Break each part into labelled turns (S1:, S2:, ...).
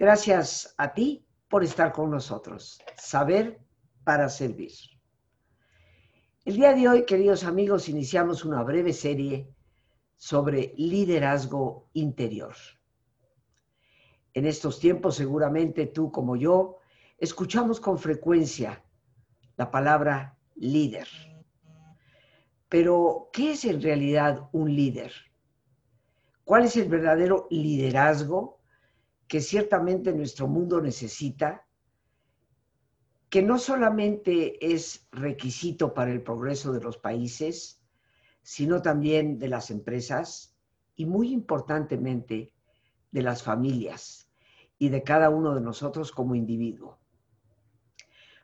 S1: Gracias a ti por estar con nosotros. Saber para servir. El día de hoy, queridos amigos, iniciamos una breve serie sobre liderazgo interior. En estos tiempos, seguramente tú como yo, escuchamos con frecuencia la palabra líder. Pero, ¿qué es en realidad un líder? ¿Cuál es el verdadero liderazgo que ciertamente nuestro mundo necesita? Que no solamente es requisito para el progreso de los países, sino también de las empresas y muy importantemente de las familias y de cada uno de nosotros como individuo.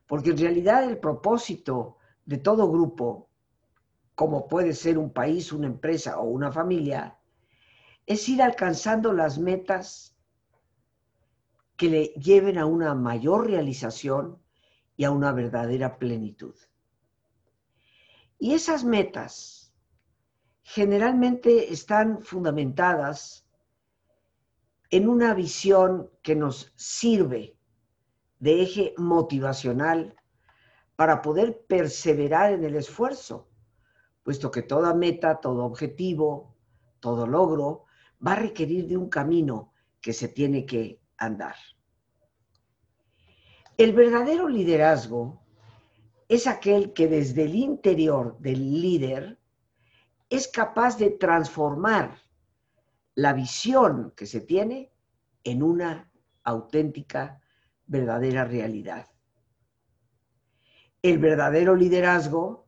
S1: Porque en realidad el propósito de todo grupo, como puede ser un país, una empresa o una familia, es ir alcanzando las metas que le lleven a una mayor realización y a una verdadera plenitud. Y esas metas generalmente están fundamentadas en una visión que nos sirve de eje motivacional para poder perseverar en el esfuerzo, puesto que toda meta, todo objetivo, todo logro va a requerir de un camino que se tiene que andar. El verdadero liderazgo es aquel que desde el interior del líder es capaz de transformar la visión que se tiene en una auténtica, verdadera realidad. El verdadero liderazgo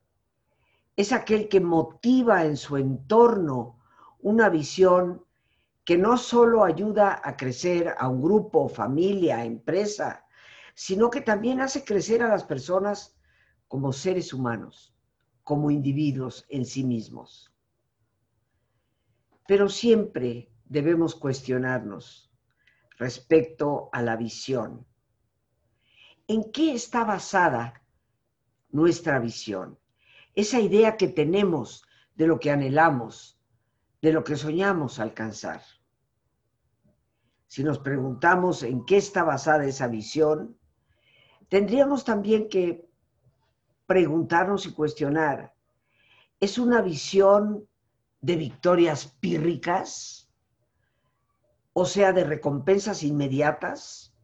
S1: es aquel que motiva en su entorno una visión que no solo ayuda a crecer a un grupo, familia, empresa, sino que también hace crecer a las personas como seres humanos, como individuos en sí mismos. Pero siempre debemos cuestionarnos respecto a la visión. ¿En qué está basada nuestra visión? Esa idea que tenemos de lo que anhelamos, de lo que soñamos alcanzar. Si nos preguntamos en qué está basada esa visión, tendríamos también que preguntarnos y cuestionar, ¿es una visión de victorias pírricas, o sea, de recompensas inmediatas,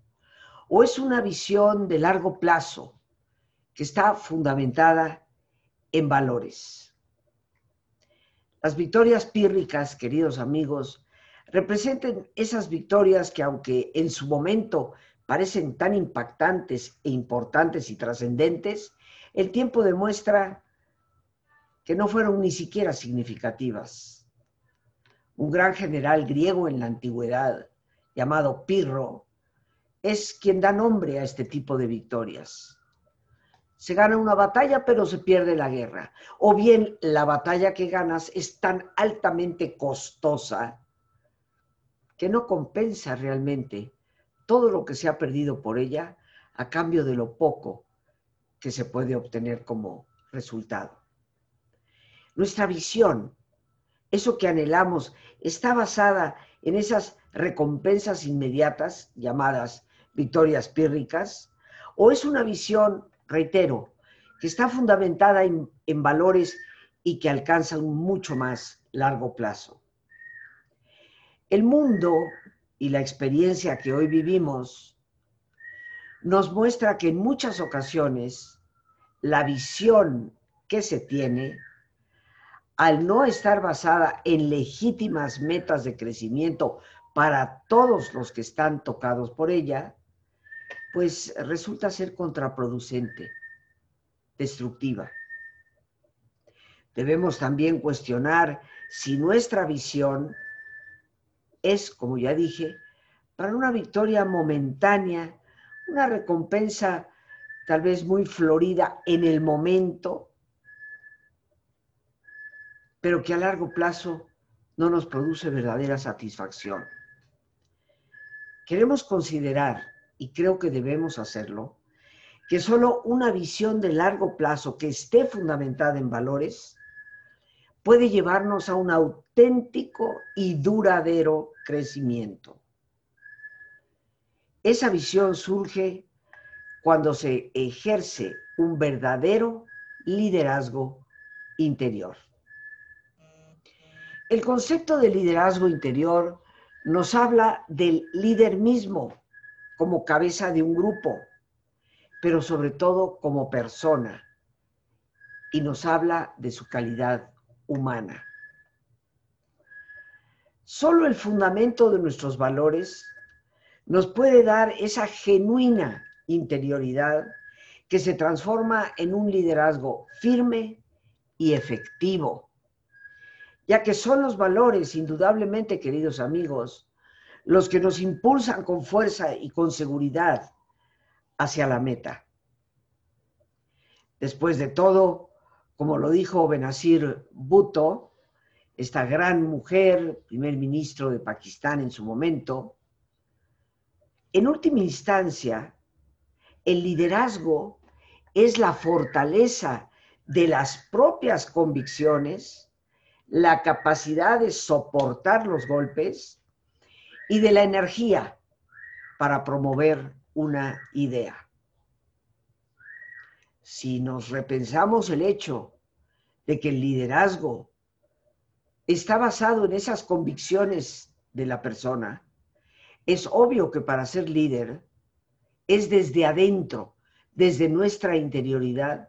S1: o es una visión de largo plazo que está fundamentada en valores. Las victorias pírricas, queridos amigos, representan esas victorias que aunque en su momento parecen tan impactantes e importantes y trascendentes, el tiempo demuestra que no fueron ni siquiera significativas. Un gran general griego en la antigüedad, llamado Pirro, es quien da nombre a este tipo de victorias. Se gana una batalla, pero se pierde la guerra. O bien la batalla que ganas es tan altamente costosa que no compensa realmente todo lo que se ha perdido por ella a cambio de lo poco que se puede obtener como resultado. Nuestra visión, eso que anhelamos, está basada en esas recompensas inmediatas llamadas victorias pírricas, o es una visión, reitero, que está fundamentada en, en valores y que alcanza un mucho más largo plazo. El mundo y la experiencia que hoy vivimos nos muestra que en muchas ocasiones la visión que se tiene al no estar basada en legítimas metas de crecimiento para todos los que están tocados por ella, pues resulta ser contraproducente, destructiva. Debemos también cuestionar si nuestra visión es, como ya dije, para una victoria momentánea, una recompensa tal vez muy florida en el momento, pero que a largo plazo no nos produce verdadera satisfacción. Queremos considerar, y creo que debemos hacerlo, que solo una visión de largo plazo que esté fundamentada en valores puede llevarnos a un auténtico y duradero crecimiento. Esa visión surge cuando se ejerce un verdadero liderazgo interior. El concepto de liderazgo interior nos habla del líder mismo como cabeza de un grupo, pero sobre todo como persona, y nos habla de su calidad humana. Solo el fundamento de nuestros valores nos puede dar esa genuina interioridad que se transforma en un liderazgo firme y efectivo, ya que son los valores, indudablemente, queridos amigos, los que nos impulsan con fuerza y con seguridad hacia la meta. Después de todo, como lo dijo Benazir Bhutto, esta gran mujer, primer ministro de Pakistán en su momento, en última instancia, el liderazgo es la fortaleza de las propias convicciones, la capacidad de soportar los golpes y de la energía para promover una idea. Si nos repensamos el hecho de que el liderazgo está basado en esas convicciones de la persona, es obvio que para ser líder es desde adentro, desde nuestra interioridad,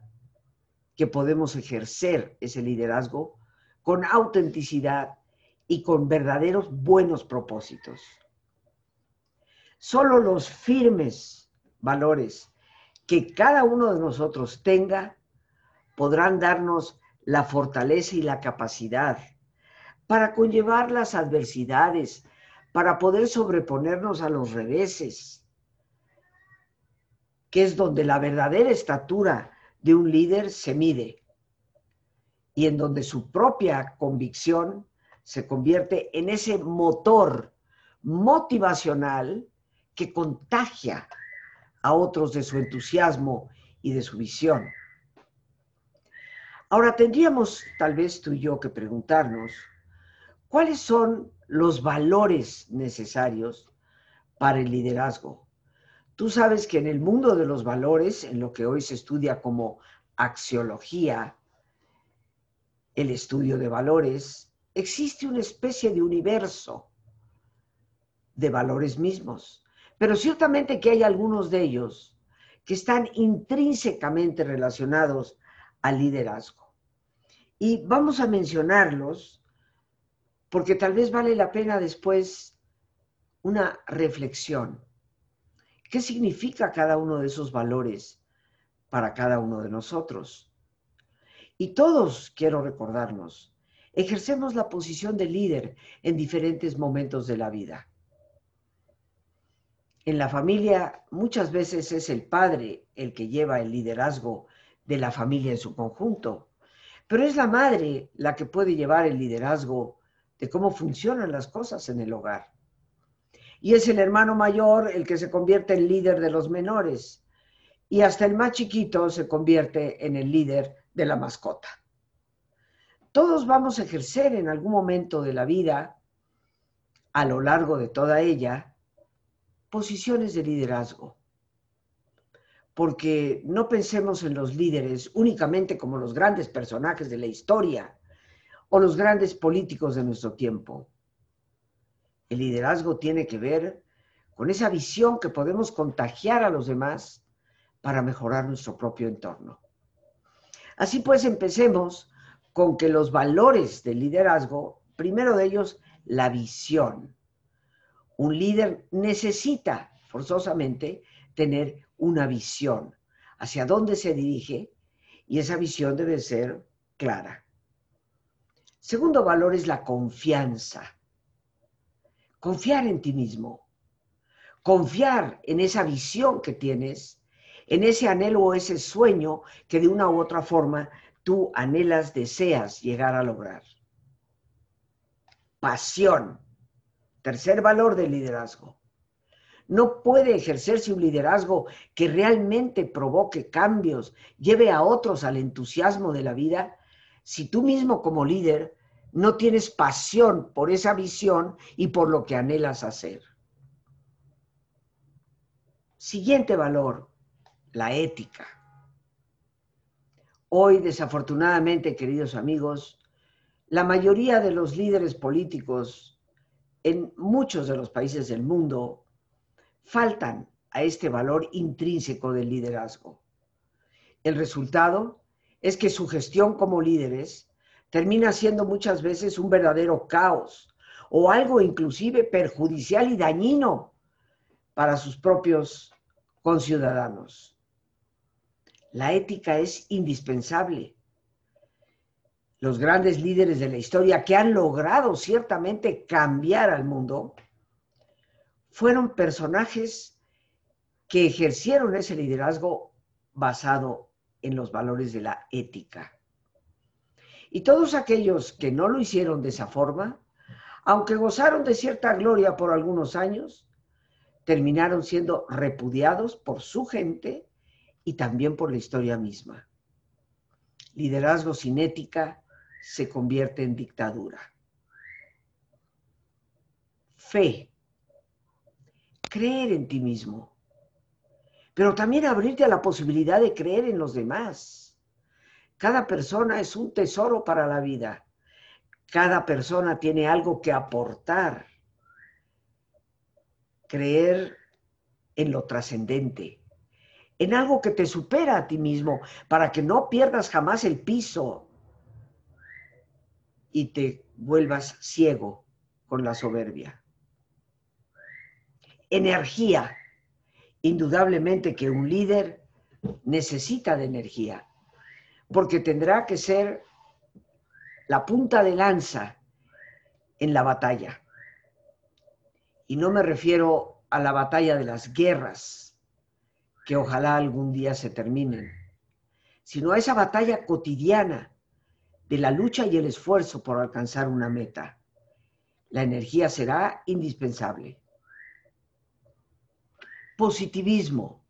S1: que podemos ejercer ese liderazgo con autenticidad y con verdaderos buenos propósitos. Solo los firmes valores que cada uno de nosotros tenga podrán darnos la fortaleza y la capacidad para conllevar las adversidades, para poder sobreponernos a los reveses, que es donde la verdadera estatura de un líder se mide y en donde su propia convicción se convierte en ese motor motivacional que contagia a otros de su entusiasmo y de su visión. Ahora tendríamos tal vez tú y yo que preguntarnos, ¿cuáles son los valores necesarios para el liderazgo. Tú sabes que en el mundo de los valores, en lo que hoy se estudia como axiología, el estudio de valores, existe una especie de universo de valores mismos, pero ciertamente que hay algunos de ellos que están intrínsecamente relacionados al liderazgo. Y vamos a mencionarlos porque tal vez vale la pena después una reflexión. ¿Qué significa cada uno de esos valores para cada uno de nosotros? Y todos, quiero recordarnos, ejercemos la posición de líder en diferentes momentos de la vida. En la familia muchas veces es el padre el que lleva el liderazgo de la familia en su conjunto, pero es la madre la que puede llevar el liderazgo de cómo funcionan las cosas en el hogar. Y es el hermano mayor el que se convierte en líder de los menores. Y hasta el más chiquito se convierte en el líder de la mascota. Todos vamos a ejercer en algún momento de la vida, a lo largo de toda ella, posiciones de liderazgo. Porque no pensemos en los líderes únicamente como los grandes personajes de la historia, o los grandes políticos de nuestro tiempo. El liderazgo tiene que ver con esa visión que podemos contagiar a los demás para mejorar nuestro propio entorno. Así pues, empecemos con que los valores del liderazgo, primero de ellos, la visión. Un líder necesita forzosamente tener una visión hacia dónde se dirige y esa visión debe ser clara. Segundo valor es la confianza. Confiar en ti mismo. Confiar en esa visión que tienes, en ese anhelo o ese sueño que de una u otra forma tú anhelas, deseas llegar a lograr. Pasión. Tercer valor del liderazgo. No puede ejercerse un liderazgo que realmente provoque cambios, lleve a otros al entusiasmo de la vida, si tú mismo como líder no tienes pasión por esa visión y por lo que anhelas hacer. Siguiente valor, la ética. Hoy, desafortunadamente, queridos amigos, la mayoría de los líderes políticos en muchos de los países del mundo faltan a este valor intrínseco del liderazgo. El resultado es que su gestión como líderes termina siendo muchas veces un verdadero caos o algo inclusive perjudicial y dañino para sus propios conciudadanos. La ética es indispensable. Los grandes líderes de la historia que han logrado ciertamente cambiar al mundo fueron personajes que ejercieron ese liderazgo basado en los valores de la ética. Y todos aquellos que no lo hicieron de esa forma, aunque gozaron de cierta gloria por algunos años, terminaron siendo repudiados por su gente y también por la historia misma. Liderazgo sin ética se convierte en dictadura. Fe. Creer en ti mismo. Pero también abrirte a la posibilidad de creer en los demás. Cada persona es un tesoro para la vida. Cada persona tiene algo que aportar. Creer en lo trascendente, en algo que te supera a ti mismo, para que no pierdas jamás el piso y te vuelvas ciego con la soberbia. Energía. Indudablemente que un líder necesita de energía, porque tendrá que ser la punta de lanza en la batalla. Y no me refiero a la batalla de las guerras, que ojalá algún día se terminen, sino a esa batalla cotidiana de la lucha y el esfuerzo por alcanzar una meta. La energía será indispensable. Positivismo.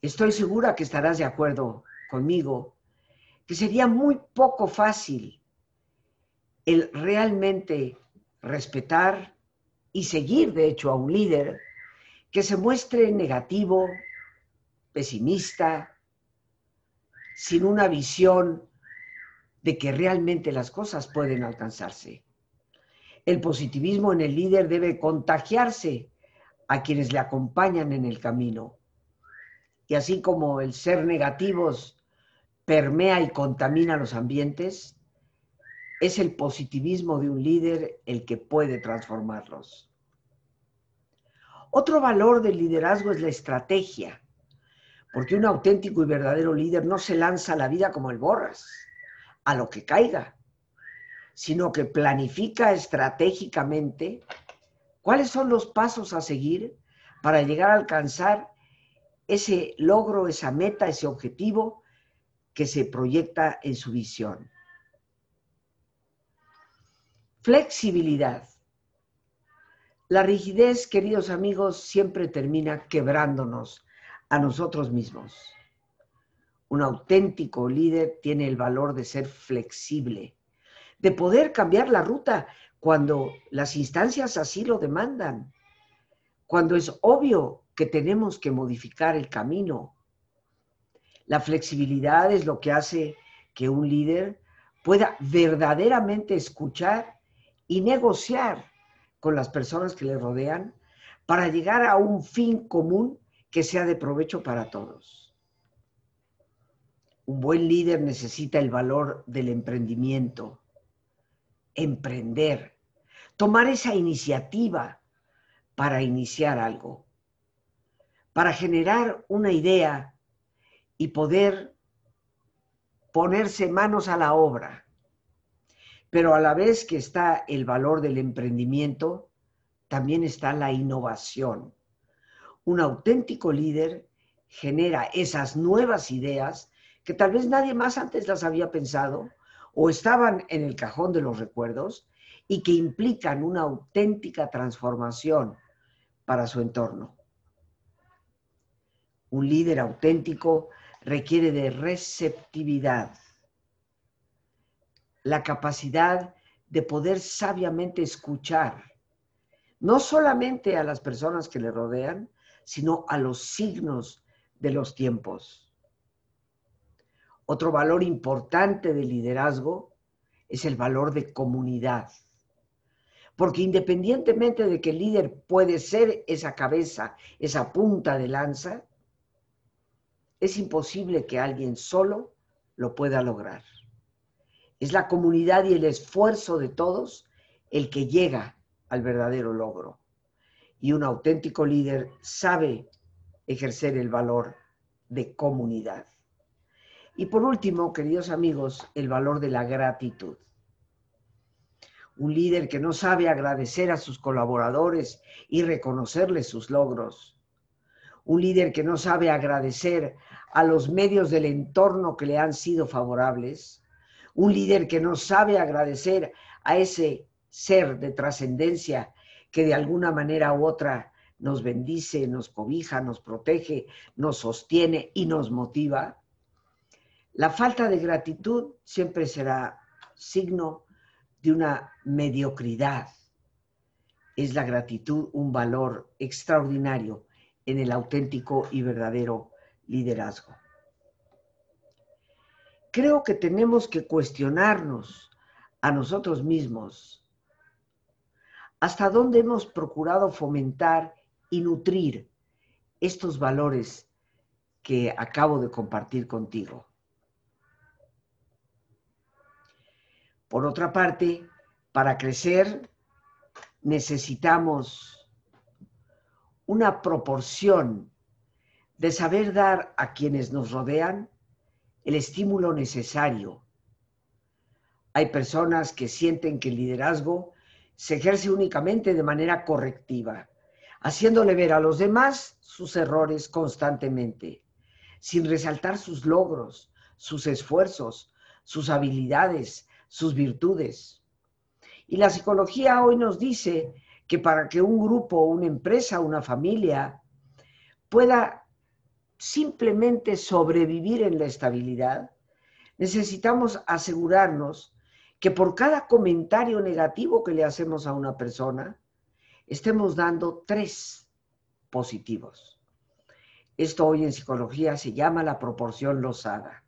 S1: Estoy segura que estarás de acuerdo conmigo que sería muy poco fácil el realmente respetar y seguir, de hecho, a un líder que se muestre negativo, pesimista, sin una visión de que realmente las cosas pueden alcanzarse. El positivismo en el líder debe contagiarse a quienes le acompañan en el camino. Y así como el ser negativos permea y contamina los ambientes, es el positivismo de un líder el que puede transformarlos. Otro valor del liderazgo es la estrategia, porque un auténtico y verdadero líder no se lanza a la vida como el borras, a lo que caiga, sino que planifica estratégicamente cuáles son los pasos a seguir para llegar a alcanzar ese logro, esa meta, ese objetivo que se proyecta en su visión. Flexibilidad. La rigidez, queridos amigos, siempre termina quebrándonos a nosotros mismos. Un auténtico líder tiene el valor de ser flexible, de poder cambiar la ruta cuando las instancias así lo demandan, cuando es obvio que tenemos que modificar el camino, la flexibilidad es lo que hace que un líder pueda verdaderamente escuchar y negociar con las personas que le rodean para llegar a un fin común que sea de provecho para todos. Un buen líder necesita el valor del emprendimiento, emprender, tomar esa iniciativa para iniciar algo, para generar una idea y poder ponerse manos a la obra. Pero a la vez que está el valor del emprendimiento, también está la innovación. Un auténtico líder genera esas nuevas ideas que tal vez nadie más antes las había pensado o estaban en el cajón de los recuerdos y que implican una auténtica transformación para su entorno. Un líder auténtico requiere de receptividad, la capacidad de poder sabiamente escuchar, no solamente a las personas que le rodean, sino a los signos de los tiempos. Otro valor importante del liderazgo es el valor de comunidad. Porque independientemente de que el líder puede ser esa cabeza, esa punta de lanza, es imposible que alguien solo lo pueda lograr. Es la comunidad y el esfuerzo de todos el que llega al verdadero logro. Y un auténtico líder sabe ejercer el valor de comunidad. Y por último, queridos amigos, el valor de la gratitud. Un líder que no sabe agradecer a sus colaboradores y reconocerles sus logros. Un líder que no sabe agradecer a los medios del entorno que le han sido favorables. Un líder que no sabe agradecer a ese ser de trascendencia que de alguna manera u otra nos bendice, nos cobija, nos protege, nos sostiene y nos motiva la falta de gratitud siempre será signo de una mediocridad. Es la gratitud un valor extraordinario en el auténtico y verdadero liderazgo. Creo que tenemos que cuestionarnos a nosotros mismos hasta dónde hemos procurado fomentar y nutrir estos valores que acabo de compartir contigo. Por otra parte, para crecer necesitamos una proporción de saber dar a quienes nos rodean el estímulo necesario. Hay personas que sienten que el liderazgo se ejerce únicamente de manera correctiva, haciéndole ver a los demás sus errores constantemente, sin resaltar sus logros, sus esfuerzos, sus habilidades, sus virtudes. Y la psicología hoy nos dice que para que un grupo, una empresa, una familia pueda simplemente sobrevivir en la estabilidad, necesitamos asegurarnos que por cada comentario negativo que le hacemos a una persona, estemos dando tres positivos. Esto hoy en psicología se llama la proporción losada.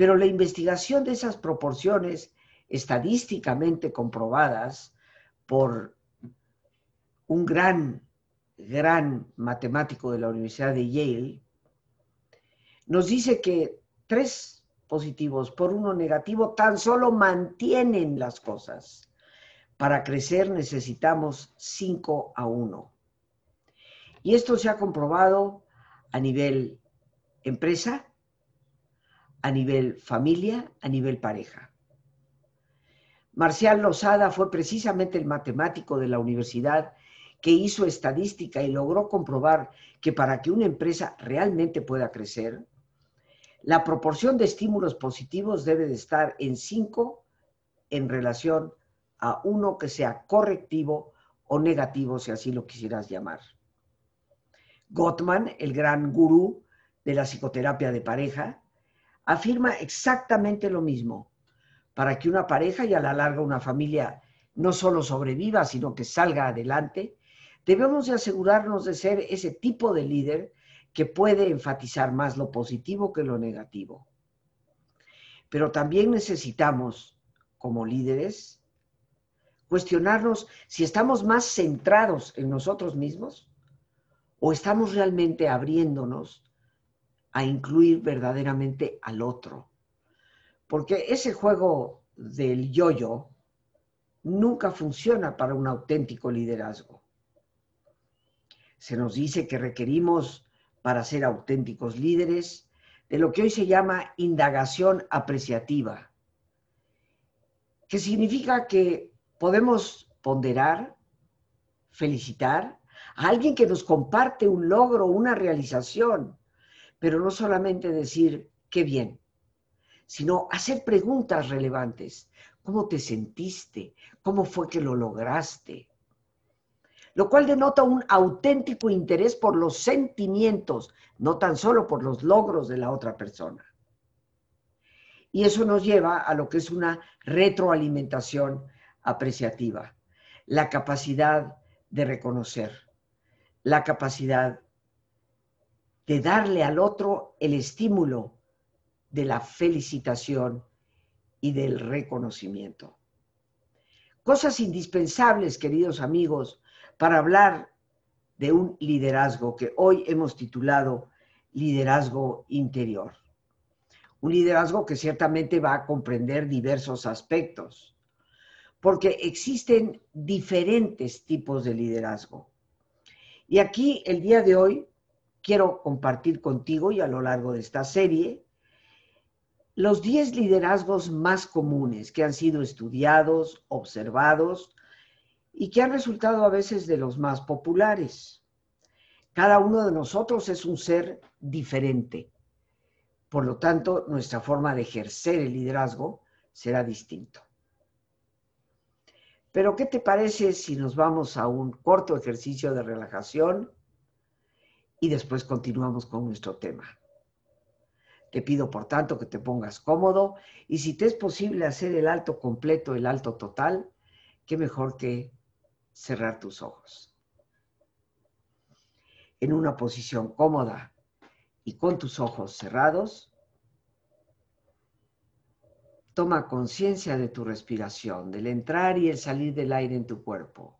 S1: Pero la investigación de esas proporciones estadísticamente comprobadas por un gran, gran matemático de la Universidad de Yale, nos dice que tres positivos por uno negativo tan solo mantienen las cosas. Para crecer necesitamos cinco a uno. Y esto se ha comprobado a nivel empresa, a nivel familia, a nivel pareja. Marcial Lozada fue precisamente el matemático de la universidad que hizo estadística y logró comprobar que para que una empresa realmente pueda crecer, la proporción de estímulos positivos debe de estar en 5 en relación a uno que sea correctivo o negativo, si así lo quisieras llamar. Gottman, el gran gurú de la psicoterapia de pareja, afirma exactamente lo mismo. Para que una pareja y a la larga una familia no solo sobreviva, sino que salga adelante, debemos de asegurarnos de ser ese tipo de líder que puede enfatizar más lo positivo que lo negativo. Pero también necesitamos, como líderes, cuestionarnos si estamos más centrados en nosotros mismos o estamos realmente abriéndonos a incluir verdaderamente al otro. Porque ese juego del yo-yo nunca funciona para un auténtico liderazgo. Se nos dice que requerimos, para ser auténticos líderes, de lo que hoy se llama indagación apreciativa, que significa que podemos ponderar, felicitar a alguien que nos comparte un logro, una realización, pero no solamente decir qué bien, sino hacer preguntas relevantes. ¿Cómo te sentiste? ¿Cómo fue que lo lograste? Lo cual denota un auténtico interés por los sentimientos, no tan solo por los logros de la otra persona. Y eso nos lleva a lo que es una retroalimentación apreciativa, la capacidad de reconocer, la capacidad de darle al otro el estímulo de la felicitación y del reconocimiento. Cosas indispensables, queridos amigos, para hablar de un liderazgo que hoy hemos titulado liderazgo interior. Un liderazgo que ciertamente va a comprender diversos aspectos, porque existen diferentes tipos de liderazgo. Y aquí, el día de hoy, quiero compartir contigo y a lo largo de esta serie los 10 liderazgos más comunes que han sido estudiados, observados y que han resultado a veces de los más populares. Cada uno de nosotros es un ser diferente. Por lo tanto, nuestra forma de ejercer el liderazgo será distinto. Pero, ¿qué te parece si nos vamos a un corto ejercicio de relajación y después continuamos con nuestro tema? Te pido, por tanto, que te pongas cómodo y si te es posible hacer el alto completo, el alto total, qué mejor que cerrar tus ojos. En una posición cómoda y con tus ojos cerrados, toma conciencia de tu respiración, del entrar y el salir del aire en tu cuerpo.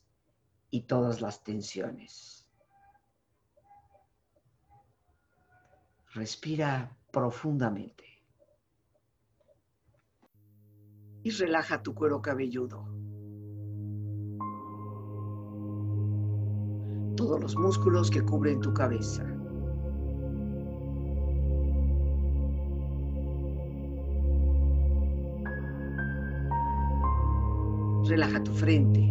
S1: y todas las tensiones. Respira profundamente. Y relaja tu cuero cabelludo. Todos los músculos que cubren tu cabeza. Relaja tu frente.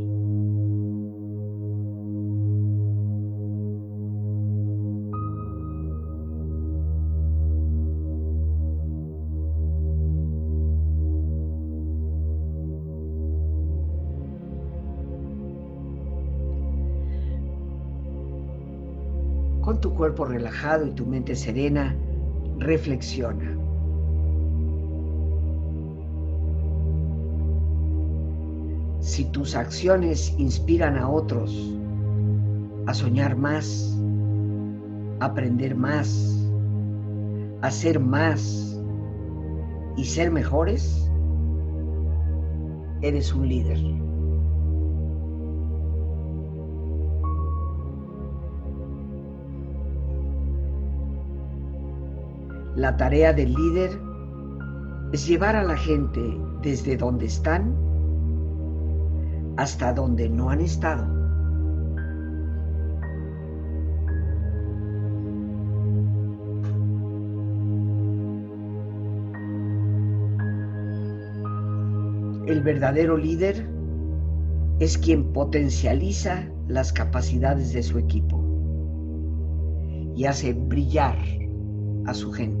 S1: Cuerpo relajado y tu mente serena, reflexiona. Si tus acciones inspiran a otros a soñar más, aprender más, a ser más y ser mejores, eres un líder. La tarea del líder es llevar a la gente desde donde están hasta donde no han estado. El verdadero líder es quien potencializa las capacidades de su equipo y hace brillar a su gente.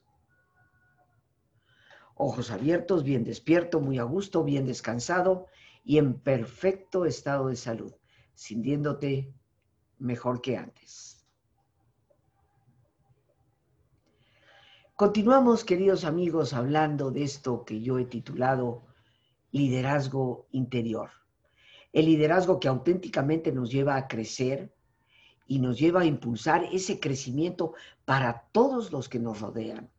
S1: Ojos abiertos, bien despierto, muy a gusto, bien descansado y en perfecto estado de salud, sintiéndote mejor que antes. Continuamos, queridos amigos, hablando de esto que yo he titulado liderazgo interior. El liderazgo que auténticamente nos lleva a crecer y nos lleva a impulsar ese crecimiento para todos los que nos rodean.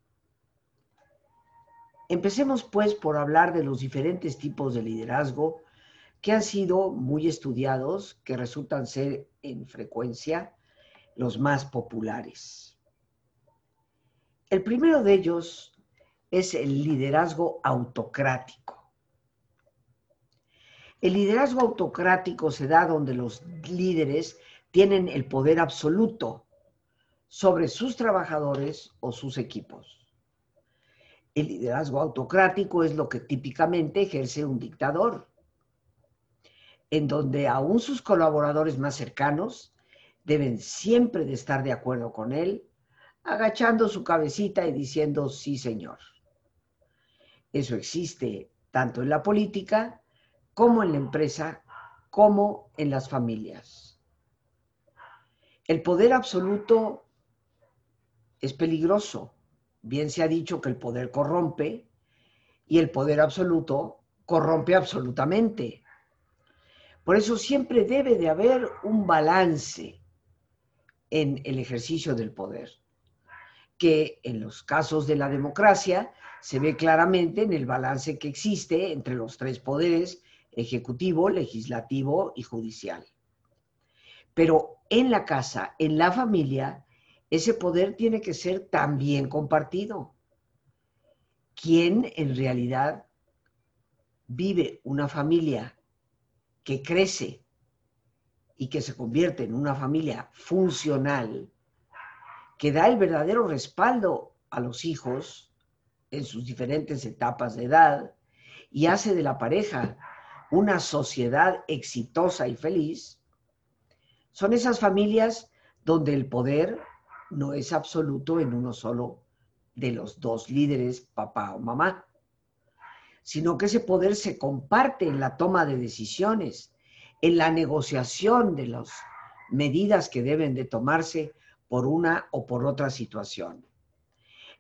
S1: Empecemos pues por hablar de los diferentes tipos de liderazgo que han sido muy estudiados, que resultan ser en frecuencia los más populares. El primero de ellos es el liderazgo autocrático. El liderazgo autocrático se da donde los líderes tienen el poder absoluto sobre sus trabajadores o sus equipos. El liderazgo autocrático es lo que típicamente ejerce un dictador, en donde aún sus colaboradores más cercanos deben siempre de estar de acuerdo con él agachando su cabecita y diciendo sí, señor. Eso existe tanto en la política como en la empresa, como en las familias. El poder absoluto es peligroso. Bien se ha dicho que el poder corrompe y el poder absoluto corrompe absolutamente. Por eso siempre debe de haber un balance en el ejercicio del poder, que en los casos de la democracia se ve claramente en el balance que existe entre los tres poderes, ejecutivo, legislativo y judicial. Pero en la casa, en la familia, ese poder tiene que ser también compartido. ¿Quién en realidad vive una familia que crece y que se convierte en una familia funcional, que da el verdadero respaldo a los hijos en sus diferentes etapas de edad y hace de la pareja una sociedad exitosa y feliz, son esas familias donde el poder no es absoluto en uno solo de los dos líderes, papá o mamá, sino que ese poder se comparte en la toma de decisiones, en la negociación de las medidas que deben de tomarse por una o por otra situación,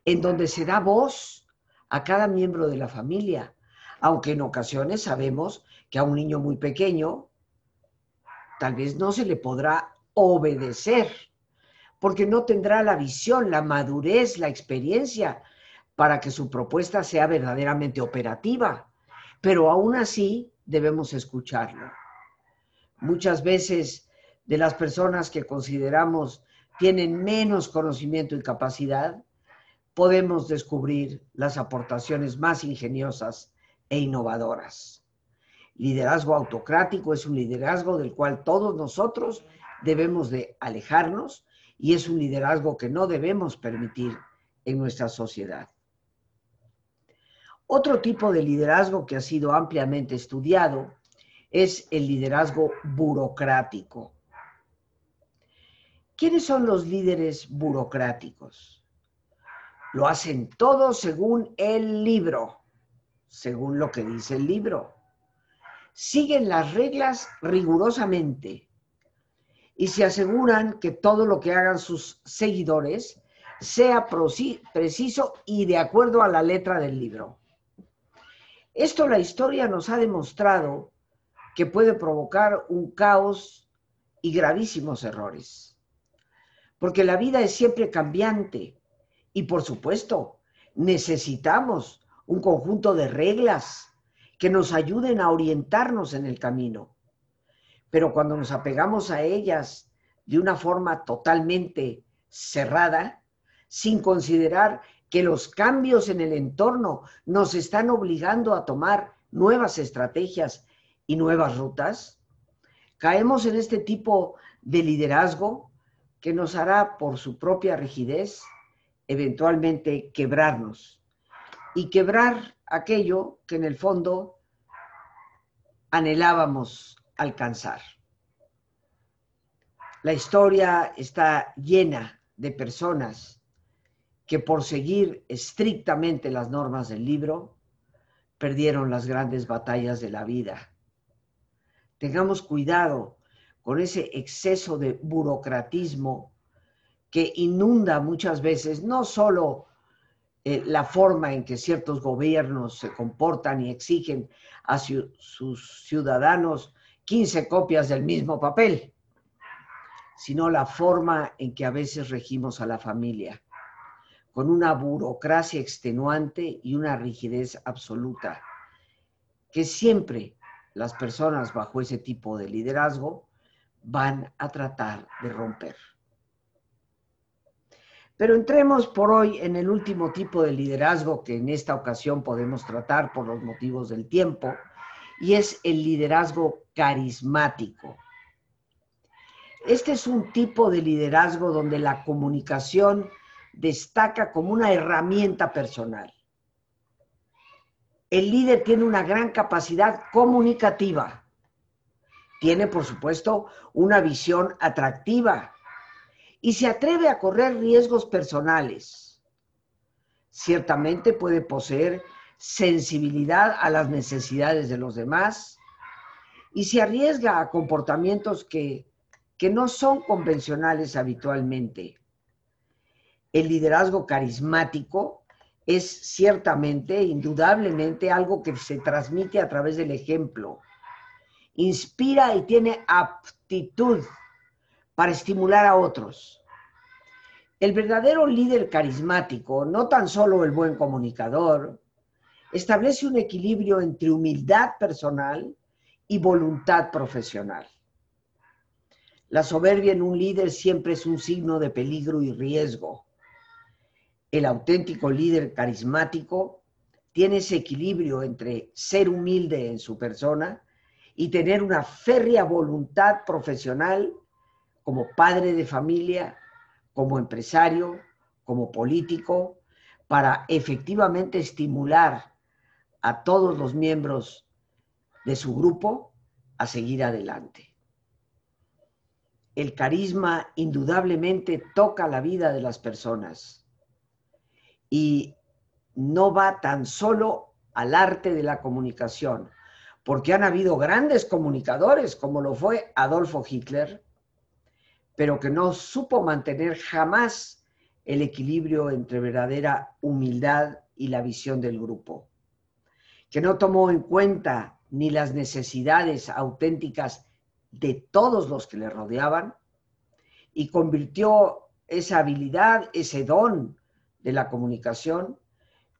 S1: en donde se da voz a cada miembro de la familia, aunque en ocasiones sabemos que a un niño muy pequeño tal vez no se le podrá obedecer, porque no tendrá la visión, la madurez, la experiencia para que su propuesta sea verdaderamente operativa, pero aún así debemos escucharlo. Muchas veces de las personas que consideramos tienen menos conocimiento y capacidad, podemos descubrir las aportaciones más ingeniosas e innovadoras. Liderazgo autocrático es un liderazgo del cual todos nosotros debemos de alejarnos y es un liderazgo que no debemos permitir en nuestra sociedad. Otro tipo de liderazgo que ha sido ampliamente estudiado es el liderazgo burocrático. ¿Quiénes son los líderes burocráticos? Lo hacen todo según el libro, según lo que dice el libro. Siguen las reglas rigurosamente y se aseguran que todo lo que hagan sus seguidores sea preciso y de acuerdo a la letra del libro. Esto la historia nos ha demostrado que puede provocar un caos y gravísimos errores. Porque la vida es siempre cambiante y por supuesto necesitamos un conjunto de reglas que nos ayuden a orientarnos en el camino. Pero cuando nos apegamos a ellas de una forma totalmente cerrada, sin considerar que los cambios en el entorno nos están obligando a tomar nuevas estrategias y nuevas rutas, caemos en este tipo de liderazgo que nos hará por su propia rigidez eventualmente quebrarnos. Y quebrar aquello que en el fondo anhelábamos alcanzar. La historia está llena de personas que por seguir estrictamente las normas del libro, perdieron las grandes batallas de la vida. Tengamos cuidado con ese exceso de burocratismo que inunda muchas veces no solo eh, la forma en que ciertos gobiernos se comportan y exigen a sus ciudadanos 15 copias del mismo papel, sino la forma en que a veces regimos a la familia con una burocracia extenuante y una rigidez absoluta, que siempre las personas bajo ese tipo de liderazgo van a tratar de romper. Pero entremos por hoy en el último tipo de liderazgo que en esta ocasión podemos tratar por los motivos del tiempo, y es el liderazgo carismático. Este es un tipo de liderazgo donde la comunicación destaca como una herramienta personal. El líder tiene una gran capacidad comunicativa. Tiene, por supuesto, una visión atractiva y se atreve a correr riesgos personales. Ciertamente puede poseer sensibilidad a las necesidades de los demás y se arriesga a comportamientos que, que no son convencionales habitualmente. El liderazgo carismático es ciertamente, indudablemente, algo que se transmite a través del ejemplo. Inspira y tiene aptitud para estimular a otros. El verdadero líder carismático, no tan solo el buen comunicador, establece un equilibrio entre humildad personal y voluntad profesional. La soberbia en un líder siempre es un signo de peligro y riesgo. El auténtico líder carismático tiene ese equilibrio entre ser humilde en su persona y tener una férrea voluntad profesional como padre de familia, como empresario, como político, para efectivamente estimular a todos los miembros de su grupo a seguir adelante. El carisma indudablemente toca la vida de las personas y no va tan solo al arte de la comunicación, porque han habido grandes comunicadores, como lo fue Adolfo Hitler, pero que no supo mantener jamás el equilibrio entre verdadera humildad y la visión del grupo, que no tomó en cuenta ni las necesidades auténticas de todos los que le rodeaban y convirtió esa habilidad, ese don de la comunicación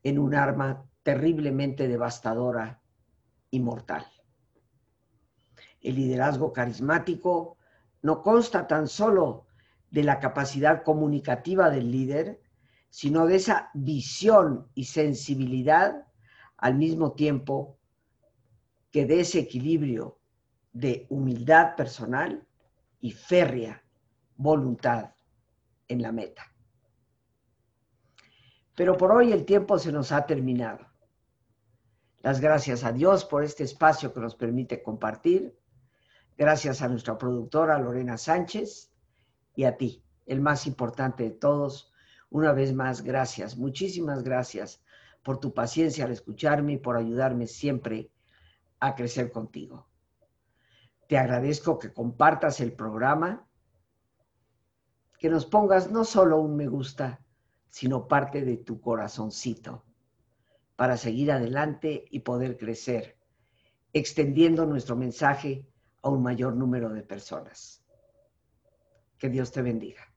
S1: en un arma terriblemente devastadora y mortal. El liderazgo carismático no consta tan solo de la capacidad comunicativa del líder, sino de esa visión y sensibilidad al mismo tiempo que de ese equilibrio de humildad personal y férrea voluntad en la meta. Pero por hoy el tiempo se nos ha terminado. Las gracias a Dios por este espacio que nos permite compartir Gracias a nuestra productora Lorena Sánchez y a ti, el más importante de todos. Una vez más, gracias, muchísimas gracias por tu paciencia al escucharme y por ayudarme siempre a crecer contigo. Te agradezco que compartas el programa, que nos pongas no solo un me gusta, sino parte de tu corazoncito para seguir adelante y poder crecer, extendiendo nuestro mensaje a un mayor número de personas. Que Dios te bendiga.